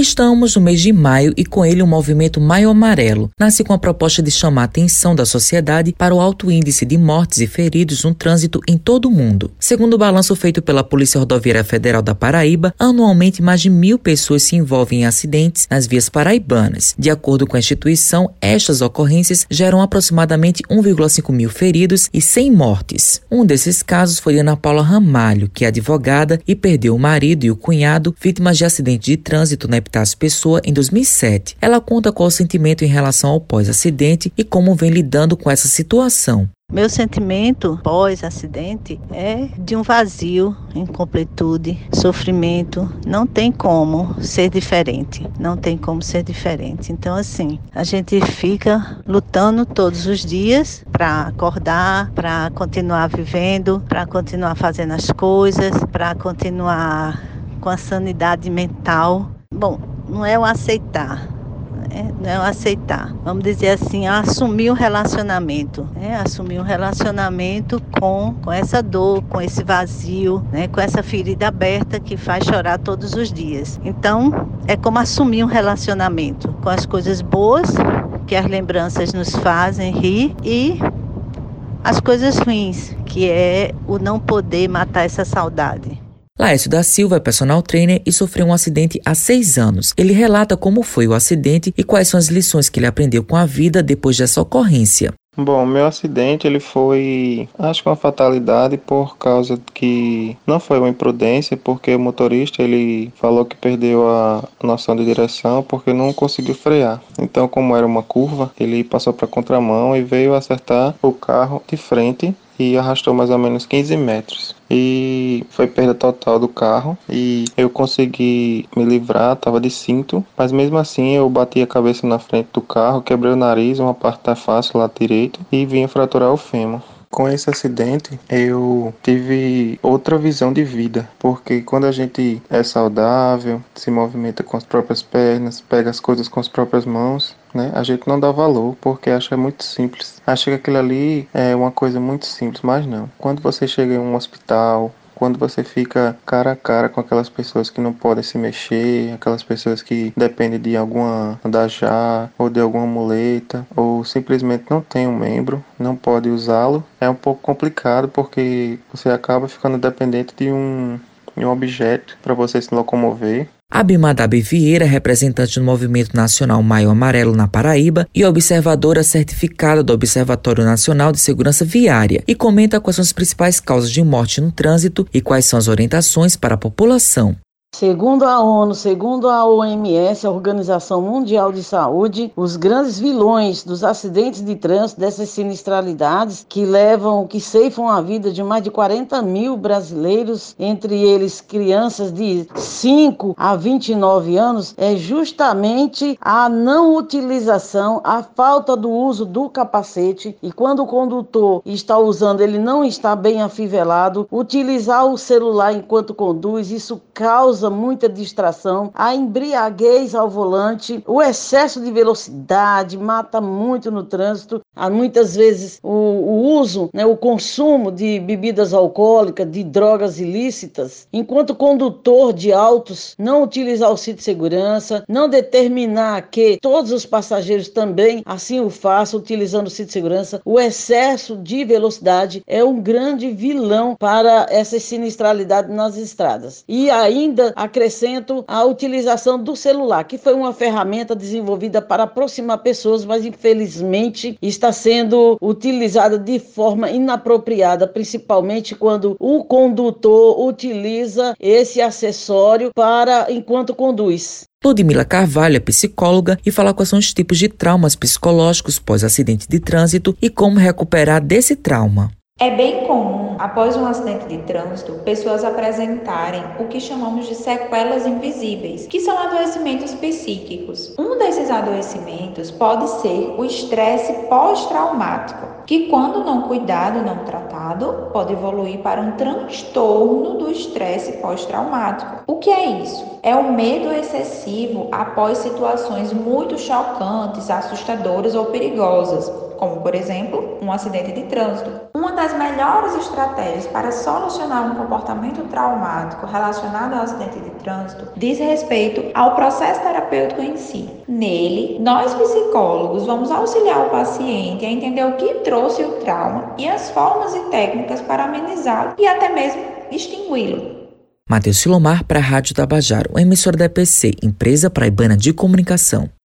Estamos no mês de maio e com ele o movimento Maio Amarelo nasce com a proposta de chamar a atenção da sociedade para o alto índice de mortes e feridos no trânsito em todo o mundo. Segundo o balanço feito pela Polícia Rodoviária Federal da Paraíba, anualmente mais de mil pessoas se envolvem em acidentes nas vias paraibanas. De acordo com a instituição, estas ocorrências geram aproximadamente 1,5 mil feridos e 100 mortes. Um desses casos foi Ana Paula Ramalho, que é advogada e perdeu o marido e o cunhado vítimas de acidente de trânsito na Epitácio Pessoa em 2007. Ela conta qual o sentimento em relação ao pós-acidente e como vem lidando com essa situação. Meu sentimento pós-acidente é de um vazio, incompletude, sofrimento. Não tem como ser diferente. Não tem como ser diferente. Então, assim, a gente fica lutando todos os dias para acordar, para continuar vivendo, para continuar fazendo as coisas, para continuar com a sanidade mental. Bom, não é o aceitar, é, não é o aceitar. Vamos dizer assim, assumir o relacionamento, né? assumir um relacionamento com, com essa dor, com esse vazio, né? com essa ferida aberta que faz chorar todos os dias. Então, é como assumir um relacionamento com as coisas boas que as lembranças nos fazem rir e as coisas ruins, que é o não poder matar essa saudade. Laércio da Silva é personal trainer e sofreu um acidente há seis anos. Ele relata como foi o acidente e quais são as lições que ele aprendeu com a vida depois dessa ocorrência. Bom, meu acidente ele foi, acho que uma fatalidade por causa que não foi uma imprudência, porque o motorista ele falou que perdeu a noção de direção porque não conseguiu frear. Então, como era uma curva, ele passou para contramão e veio acertar o carro de frente e arrastou mais ou menos 15 metros. E foi perda total do carro e eu consegui me livrar, tava de cinto, mas mesmo assim eu bati a cabeça na frente do carro, quebrei o nariz, uma parte da face lá direito e vim fraturar o fêmur. Com esse acidente, eu tive outra visão de vida, porque quando a gente é saudável, se movimenta com as próprias pernas, pega as coisas com as próprias mãos, né? A gente não dá valor porque acha muito simples. Acha que aquilo ali é uma coisa muito simples, mas não. Quando você chega em um hospital, quando você fica cara a cara com aquelas pessoas que não podem se mexer, aquelas pessoas que dependem de alguma andajá ou de alguma muleta ou simplesmente não tem um membro, não pode usá-lo, é um pouco complicado porque você acaba ficando dependente de um, de um objeto para você se locomover. Abimadabe Vieira, representante do Movimento Nacional Maio Amarelo na Paraíba e observadora certificada do Observatório Nacional de Segurança Viária, e comenta quais são as principais causas de morte no trânsito e quais são as orientações para a população. Segundo a ONU, segundo a OMS, a Organização Mundial de Saúde, os grandes vilões dos acidentes de trânsito, dessas sinistralidades que levam, que ceifam a vida de mais de 40 mil brasileiros, entre eles crianças de 5 a 29 anos, é justamente a não utilização, a falta do uso do capacete. E quando o condutor está usando, ele não está bem afivelado, utilizar o celular enquanto conduz, isso causa causa muita distração, a embriaguez ao volante, o excesso de velocidade mata muito no trânsito. Há muitas vezes o, o uso, né, o consumo de bebidas alcoólicas, de drogas ilícitas, enquanto condutor de autos não utilizar o cinto de segurança, não determinar que todos os passageiros também assim o façam utilizando o cinto de segurança, o excesso de velocidade é um grande vilão para essa sinistralidade nas estradas. E ainda acrescento a utilização do celular, que foi uma ferramenta desenvolvida para aproximar pessoas, mas infelizmente está sendo utilizada de forma inapropriada, principalmente quando o condutor utiliza esse acessório para enquanto conduz. Ludmila Carvalho é psicóloga e fala quais são os tipos de traumas psicológicos pós-acidente de trânsito e como recuperar desse trauma. É bem comum, após um acidente de trânsito, pessoas apresentarem o que chamamos de sequelas invisíveis, que são adoecimentos psíquicos. Um desses adoecimentos pode ser o estresse pós-traumático, que, quando não cuidado, não tratado, pode evoluir para um transtorno do estresse pós-traumático. O que é isso? É o medo excessivo após situações muito chocantes, assustadoras ou perigosas como por exemplo, um acidente de trânsito. Uma das melhores estratégias para solucionar um comportamento traumático relacionado ao acidente de trânsito diz respeito ao processo terapêutico em si. Nele, nós psicólogos vamos auxiliar o paciente a entender o que trouxe o trauma e as formas e técnicas para amenizá-lo e até mesmo extingui-lo. Matheus Silomar para a Rádio Tabajaro, emissora da EPC, Empresa Praibana de Comunicação.